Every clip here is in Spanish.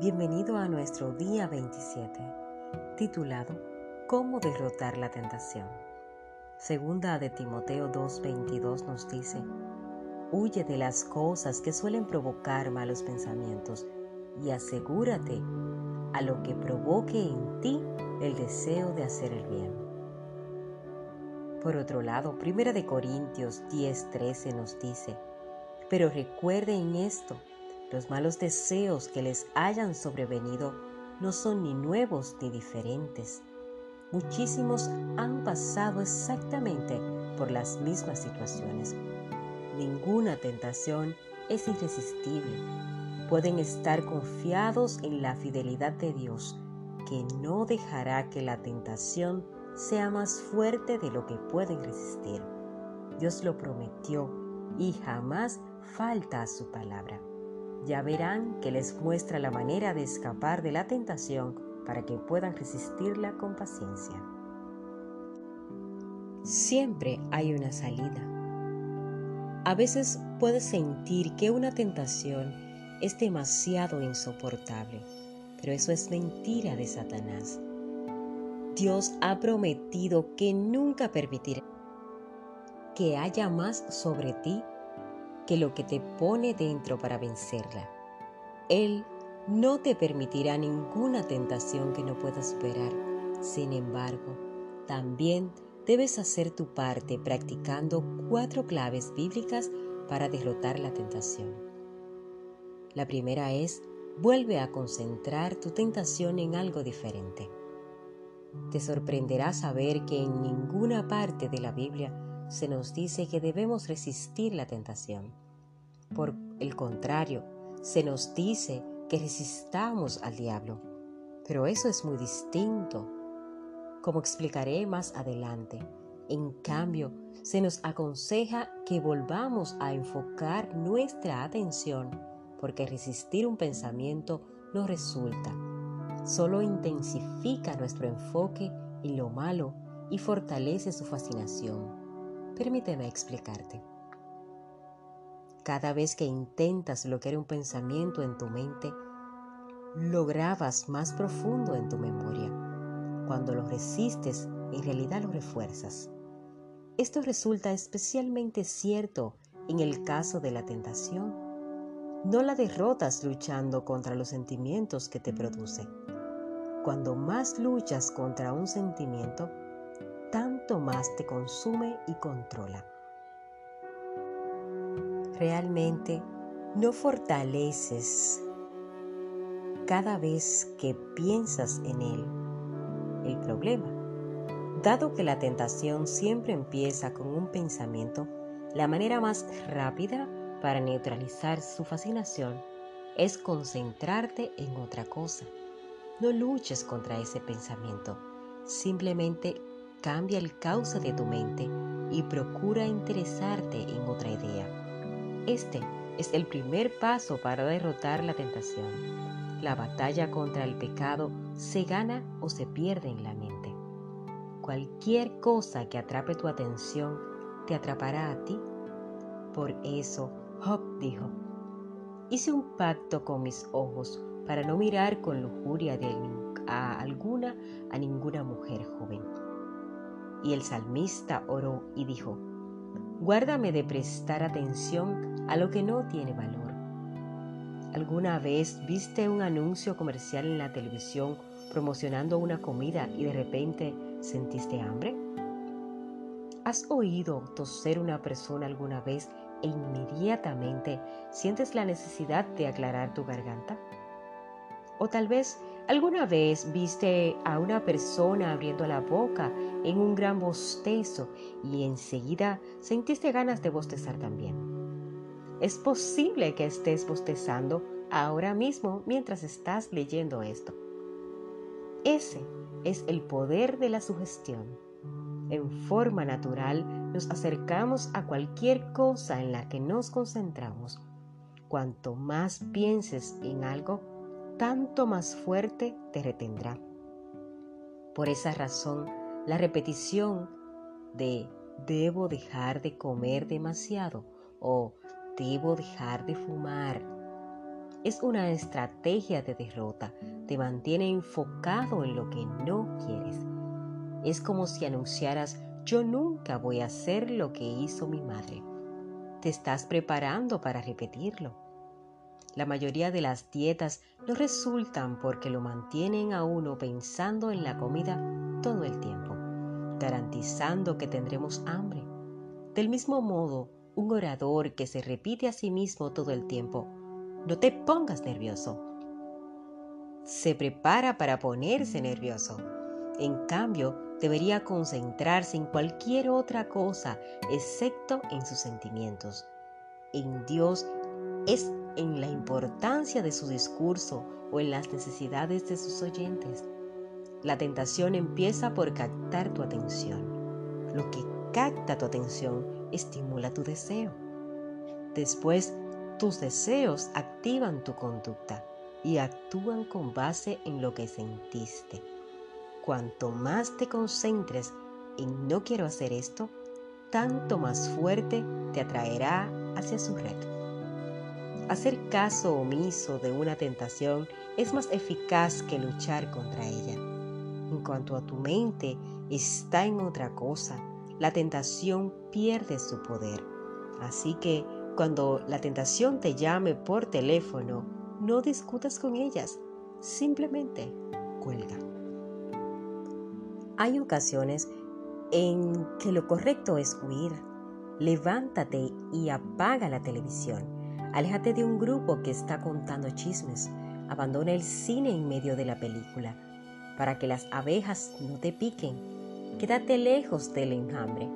Bienvenido a nuestro día 27, titulado ¿Cómo derrotar la tentación? Segunda de Timoteo 2:22 nos dice, Huye de las cosas que suelen provocar malos pensamientos y asegúrate a lo que provoque en ti el deseo de hacer el bien. Por otro lado, Primera de Corintios 10:13 nos dice, pero recuerden esto, los malos deseos que les hayan sobrevenido no son ni nuevos ni diferentes. Muchísimos han pasado exactamente por las mismas situaciones. Ninguna tentación es irresistible. Pueden estar confiados en la fidelidad de Dios, que no dejará que la tentación sea más fuerte de lo que pueden resistir. Dios lo prometió y jamás falta a su palabra ya verán que les muestra la manera de escapar de la tentación para que puedan resistirla con paciencia. Siempre hay una salida. A veces puedes sentir que una tentación es demasiado insoportable, pero eso es mentira de Satanás. Dios ha prometido que nunca permitirá que haya más sobre ti que lo que te pone dentro para vencerla. Él no te permitirá ninguna tentación que no puedas superar. Sin embargo, también debes hacer tu parte practicando cuatro claves bíblicas para derrotar la tentación. La primera es, vuelve a concentrar tu tentación en algo diferente. Te sorprenderá saber que en ninguna parte de la Biblia se nos dice que debemos resistir la tentación. Por el contrario, se nos dice que resistamos al diablo. Pero eso es muy distinto. Como explicaré más adelante, en cambio, se nos aconseja que volvamos a enfocar nuestra atención porque resistir un pensamiento no resulta. Solo intensifica nuestro enfoque en lo malo y fortalece su fascinación. Permíteme explicarte. Cada vez que intentas bloquear un pensamiento en tu mente, lo grabas más profundo en tu memoria. Cuando lo resistes, en realidad lo refuerzas. Esto resulta especialmente cierto en el caso de la tentación. No la derrotas luchando contra los sentimientos que te produce. Cuando más luchas contra un sentimiento, tanto más te consume y controla. Realmente no fortaleces cada vez que piensas en él el problema. Dado que la tentación siempre empieza con un pensamiento, la manera más rápida para neutralizar su fascinación es concentrarte en otra cosa. No luches contra ese pensamiento, simplemente Cambia el causa de tu mente y procura interesarte en otra idea. Este es el primer paso para derrotar la tentación. La batalla contra el pecado se gana o se pierde en la mente. Cualquier cosa que atrape tu atención te atrapará a ti. Por eso Job dijo, hice un pacto con mis ojos para no mirar con lujuria de alguna a ninguna mujer joven. Y el salmista oró y dijo, Guárdame de prestar atención a lo que no tiene valor. ¿Alguna vez viste un anuncio comercial en la televisión promocionando una comida y de repente sentiste hambre? ¿Has oído toser una persona alguna vez e inmediatamente sientes la necesidad de aclarar tu garganta? O tal vez ¿Alguna vez viste a una persona abriendo la boca en un gran bostezo y enseguida sentiste ganas de bostezar también? Es posible que estés bostezando ahora mismo mientras estás leyendo esto. Ese es el poder de la sugestión. En forma natural nos acercamos a cualquier cosa en la que nos concentramos. Cuanto más pienses en algo, tanto más fuerte te retendrá. Por esa razón, la repetición de debo dejar de comer demasiado o debo dejar de fumar es una estrategia de derrota. Te mantiene enfocado en lo que no quieres. Es como si anunciaras, yo nunca voy a hacer lo que hizo mi madre. Te estás preparando para repetirlo. La mayoría de las dietas no resultan porque lo mantienen a uno pensando en la comida todo el tiempo, garantizando que tendremos hambre. Del mismo modo, un orador que se repite a sí mismo todo el tiempo no te pongas nervioso. Se prepara para ponerse nervioso. En cambio, debería concentrarse en cualquier otra cosa excepto en sus sentimientos. En Dios es en la importancia de su discurso o en las necesidades de sus oyentes. La tentación empieza por captar tu atención. Lo que capta tu atención estimula tu deseo. Después tus deseos activan tu conducta y actúan con base en lo que sentiste. Cuanto más te concentres en no quiero hacer esto, tanto más fuerte te atraerá hacia su red. Hacer caso omiso de una tentación es más eficaz que luchar contra ella. En cuanto a tu mente está en otra cosa, la tentación pierde su poder. Así que cuando la tentación te llame por teléfono, no discutas con ellas, simplemente cuelga. Hay ocasiones en que lo correcto es huir. Levántate y apaga la televisión. Aléjate de un grupo que está contando chismes. Abandona el cine en medio de la película para que las abejas no te piquen. Quédate lejos del enjambre.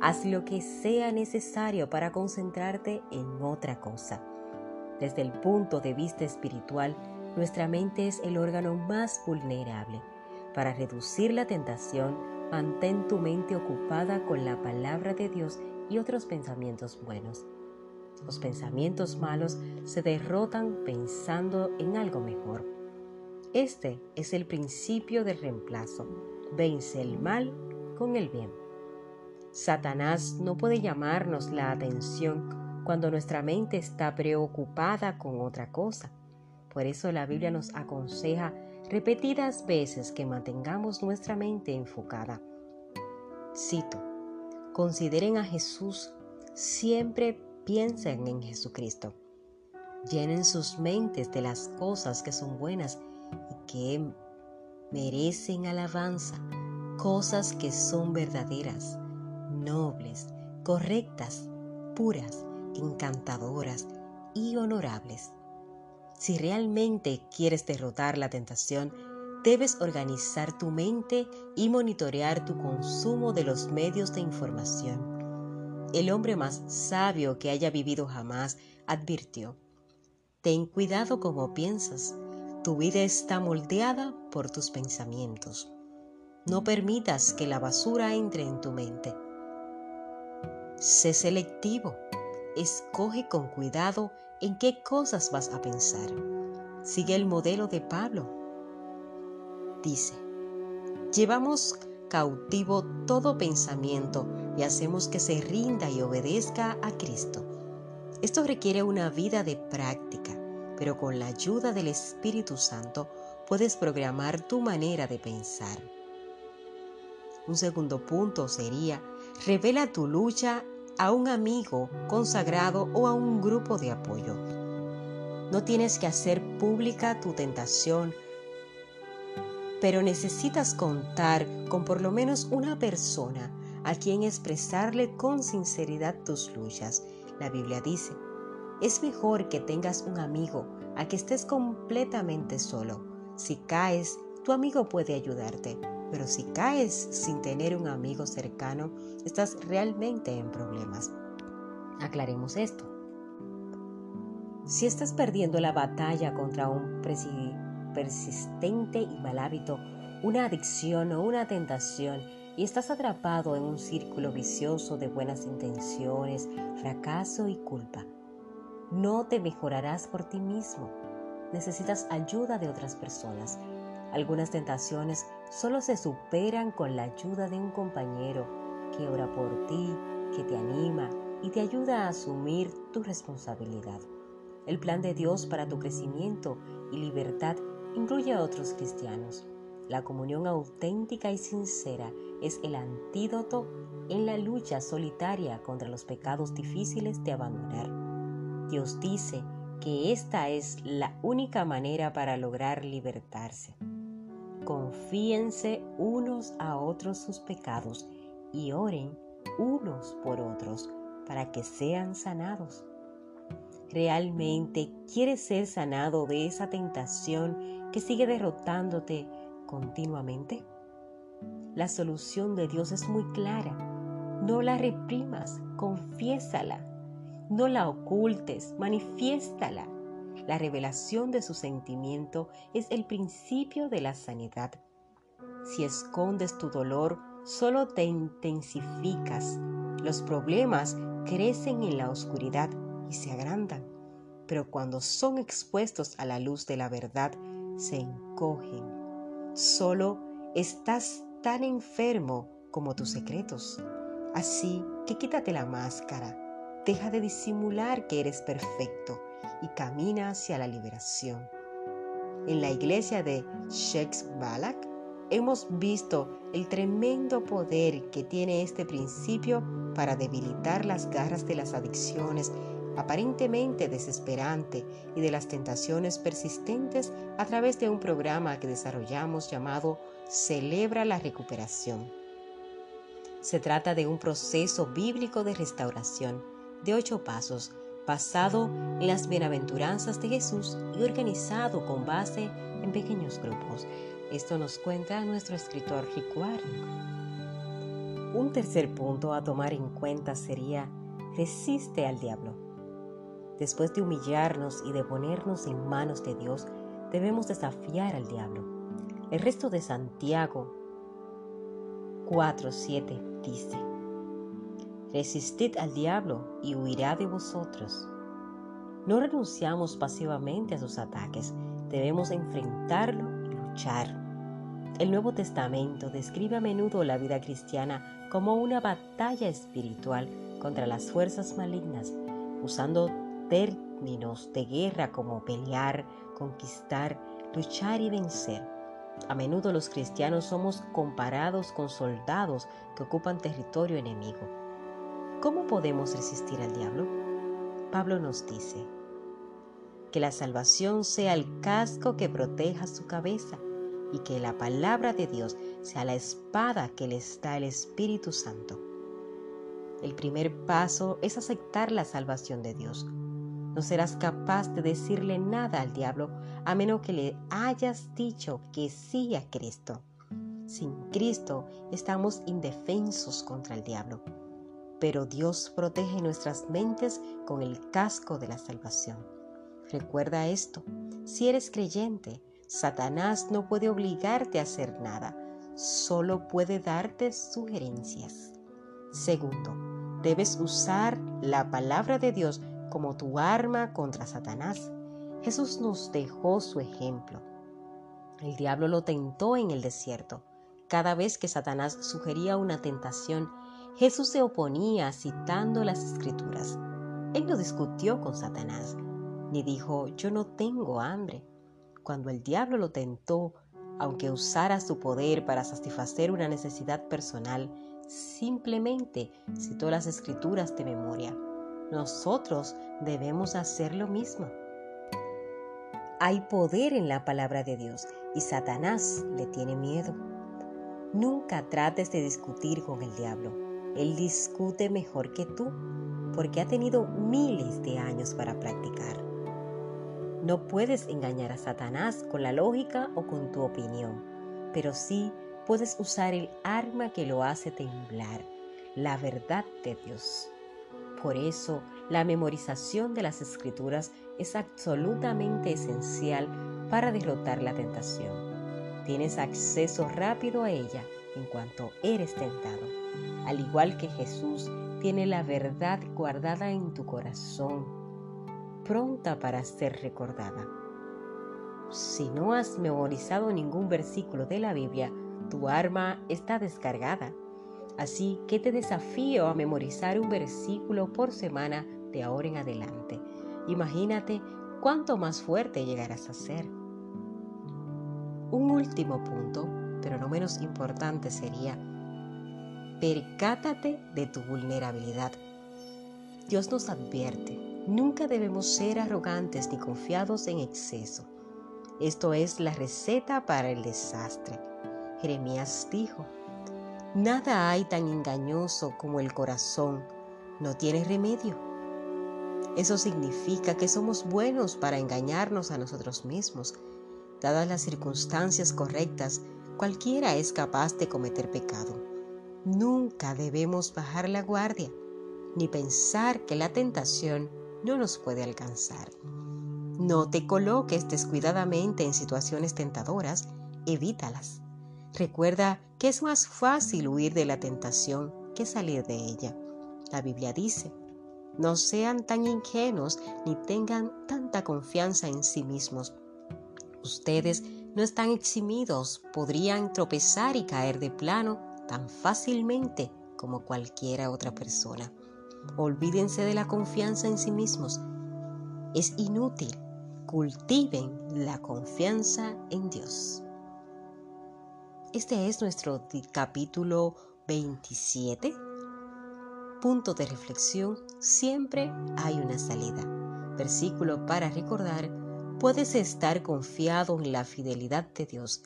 Haz lo que sea necesario para concentrarte en otra cosa. Desde el punto de vista espiritual, nuestra mente es el órgano más vulnerable. Para reducir la tentación, mantén tu mente ocupada con la palabra de Dios y otros pensamientos buenos. Los pensamientos malos se derrotan pensando en algo mejor. Este es el principio del reemplazo. Vence el mal con el bien. Satanás no puede llamarnos la atención cuando nuestra mente está preocupada con otra cosa. Por eso la Biblia nos aconseja repetidas veces que mantengamos nuestra mente enfocada. Cito, consideren a Jesús, siempre piensen en Jesucristo. Llenen sus mentes de las cosas que son buenas y que merecen alabanza, cosas que son verdaderas nobles, correctas, puras, encantadoras y honorables. Si realmente quieres derrotar la tentación, debes organizar tu mente y monitorear tu consumo de los medios de información. El hombre más sabio que haya vivido jamás advirtió, ten cuidado como piensas, tu vida está moldeada por tus pensamientos. No permitas que la basura entre en tu mente Sé selectivo. Escoge con cuidado en qué cosas vas a pensar. Sigue el modelo de Pablo. Dice, llevamos cautivo todo pensamiento y hacemos que se rinda y obedezca a Cristo. Esto requiere una vida de práctica, pero con la ayuda del Espíritu Santo puedes programar tu manera de pensar. Un segundo punto sería Revela tu lucha a un amigo consagrado o a un grupo de apoyo. No tienes que hacer pública tu tentación, pero necesitas contar con por lo menos una persona a quien expresarle con sinceridad tus luchas. La Biblia dice, es mejor que tengas un amigo a que estés completamente solo. Si caes, tu amigo puede ayudarte, pero si caes sin tener un amigo cercano, estás realmente en problemas. Aclaremos esto. Si estás perdiendo la batalla contra un persistente y mal hábito, una adicción o una tentación, y estás atrapado en un círculo vicioso de buenas intenciones, fracaso y culpa, no te mejorarás por ti mismo. Necesitas ayuda de otras personas algunas tentaciones solo se superan con la ayuda de un compañero que ora por ti, que te anima y te ayuda a asumir tu responsabilidad. El plan de Dios para tu crecimiento y libertad incluye a otros cristianos. La comunión auténtica y sincera es el antídoto en la lucha solitaria contra los pecados difíciles de abandonar. Dios dice que esta es la única manera para lograr libertarse. Confíense unos a otros sus pecados y oren unos por otros para que sean sanados. ¿Realmente quieres ser sanado de esa tentación que sigue derrotándote continuamente? La solución de Dios es muy clara. No la reprimas, confiésala. No la ocultes, manifiéstala. La revelación de su sentimiento es el principio de la sanidad. Si escondes tu dolor, solo te intensificas. Los problemas crecen en la oscuridad y se agrandan, pero cuando son expuestos a la luz de la verdad, se encogen. Solo estás tan enfermo como tus secretos. Así que quítate la máscara, deja de disimular que eres perfecto y camina hacia la liberación. En la iglesia de Sheikh Balak hemos visto el tremendo poder que tiene este principio para debilitar las garras de las adicciones aparentemente desesperante y de las tentaciones persistentes a través de un programa que desarrollamos llamado Celebra la Recuperación. Se trata de un proceso bíblico de restauración de ocho pasos basado en las bienaventuranzas de Jesús y organizado con base en pequeños grupos. Esto nos cuenta nuestro escritor Rick Un tercer punto a tomar en cuenta sería resiste al diablo. Después de humillarnos y de ponernos en manos de Dios, debemos desafiar al diablo. El resto de Santiago 4.7 dice, Resistid al diablo y huirá de vosotros. No renunciamos pasivamente a sus ataques, debemos enfrentarlo y luchar. El Nuevo Testamento describe a menudo la vida cristiana como una batalla espiritual contra las fuerzas malignas, usando términos de guerra como pelear, conquistar, luchar y vencer. A menudo los cristianos somos comparados con soldados que ocupan territorio enemigo. ¿Cómo podemos resistir al diablo? Pablo nos dice, que la salvación sea el casco que proteja su cabeza y que la palabra de Dios sea la espada que le está el Espíritu Santo. El primer paso es aceptar la salvación de Dios. No serás capaz de decirle nada al diablo a menos que le hayas dicho que sí a Cristo. Sin Cristo estamos indefensos contra el diablo, pero Dios protege nuestras mentes con el casco de la salvación. Recuerda esto, si eres creyente, Satanás no puede obligarte a hacer nada, solo puede darte sugerencias. Segundo, debes usar la palabra de Dios como tu arma contra Satanás. Jesús nos dejó su ejemplo. El diablo lo tentó en el desierto. Cada vez que Satanás sugería una tentación, Jesús se oponía citando las escrituras. Él no discutió con Satanás, ni dijo, yo no tengo hambre. Cuando el diablo lo tentó, aunque usara su poder para satisfacer una necesidad personal, simplemente citó las escrituras de memoria nosotros debemos hacer lo mismo. Hay poder en la palabra de Dios y Satanás le tiene miedo. Nunca trates de discutir con el diablo. Él discute mejor que tú porque ha tenido miles de años para practicar. No puedes engañar a Satanás con la lógica o con tu opinión, pero sí puedes usar el arma que lo hace temblar, la verdad de Dios. Por eso, la memorización de las escrituras es absolutamente esencial para derrotar la tentación. Tienes acceso rápido a ella en cuanto eres tentado. Al igual que Jesús, tiene la verdad guardada en tu corazón, pronta para ser recordada. Si no has memorizado ningún versículo de la Biblia, tu arma está descargada Así que te desafío a memorizar un versículo por semana de ahora en adelante. Imagínate cuánto más fuerte llegarás a ser. Un último punto, pero no menos importante, sería percátate de tu vulnerabilidad. Dios nos advierte, nunca debemos ser arrogantes ni confiados en exceso. Esto es la receta para el desastre. Jeremías dijo, Nada hay tan engañoso como el corazón, no tiene remedio. Eso significa que somos buenos para engañarnos a nosotros mismos. Dadas las circunstancias correctas, cualquiera es capaz de cometer pecado. Nunca debemos bajar la guardia, ni pensar que la tentación no nos puede alcanzar. No te coloques descuidadamente en situaciones tentadoras, evítalas. Recuerda que es más fácil huir de la tentación que salir de ella. La Biblia dice, no sean tan ingenuos ni tengan tanta confianza en sí mismos. Ustedes no están eximidos, podrían tropezar y caer de plano tan fácilmente como cualquiera otra persona. Olvídense de la confianza en sí mismos. Es inútil. Cultiven la confianza en Dios. Este es nuestro capítulo 27. Punto de reflexión. Siempre hay una salida. Versículo para recordar. Puedes estar confiado en la fidelidad de Dios,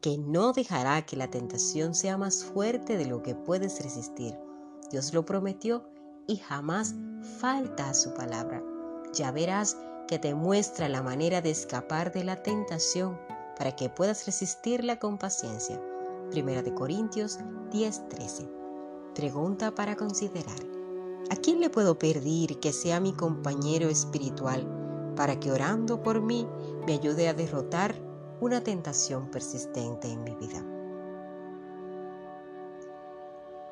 que no dejará que la tentación sea más fuerte de lo que puedes resistir. Dios lo prometió y jamás falta a su palabra. Ya verás que te muestra la manera de escapar de la tentación para que puedas resistirla con paciencia. Primera de Corintios 10:13. Pregunta para considerar. ¿A quién le puedo pedir que sea mi compañero espiritual para que orando por mí me ayude a derrotar una tentación persistente en mi vida?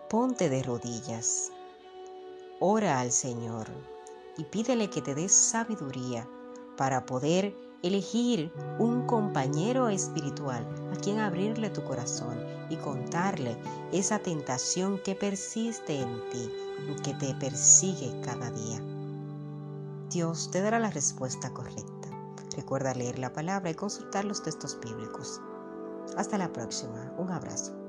Ponte de rodillas. Ora al Señor y pídele que te dé sabiduría para poder elegir un compañero espiritual a quien abrirle tu corazón y contarle esa tentación que persiste en ti que te persigue cada día. Dios te dará la respuesta correcta. Recuerda leer la palabra y consultar los textos bíblicos. Hasta la próxima. Un abrazo.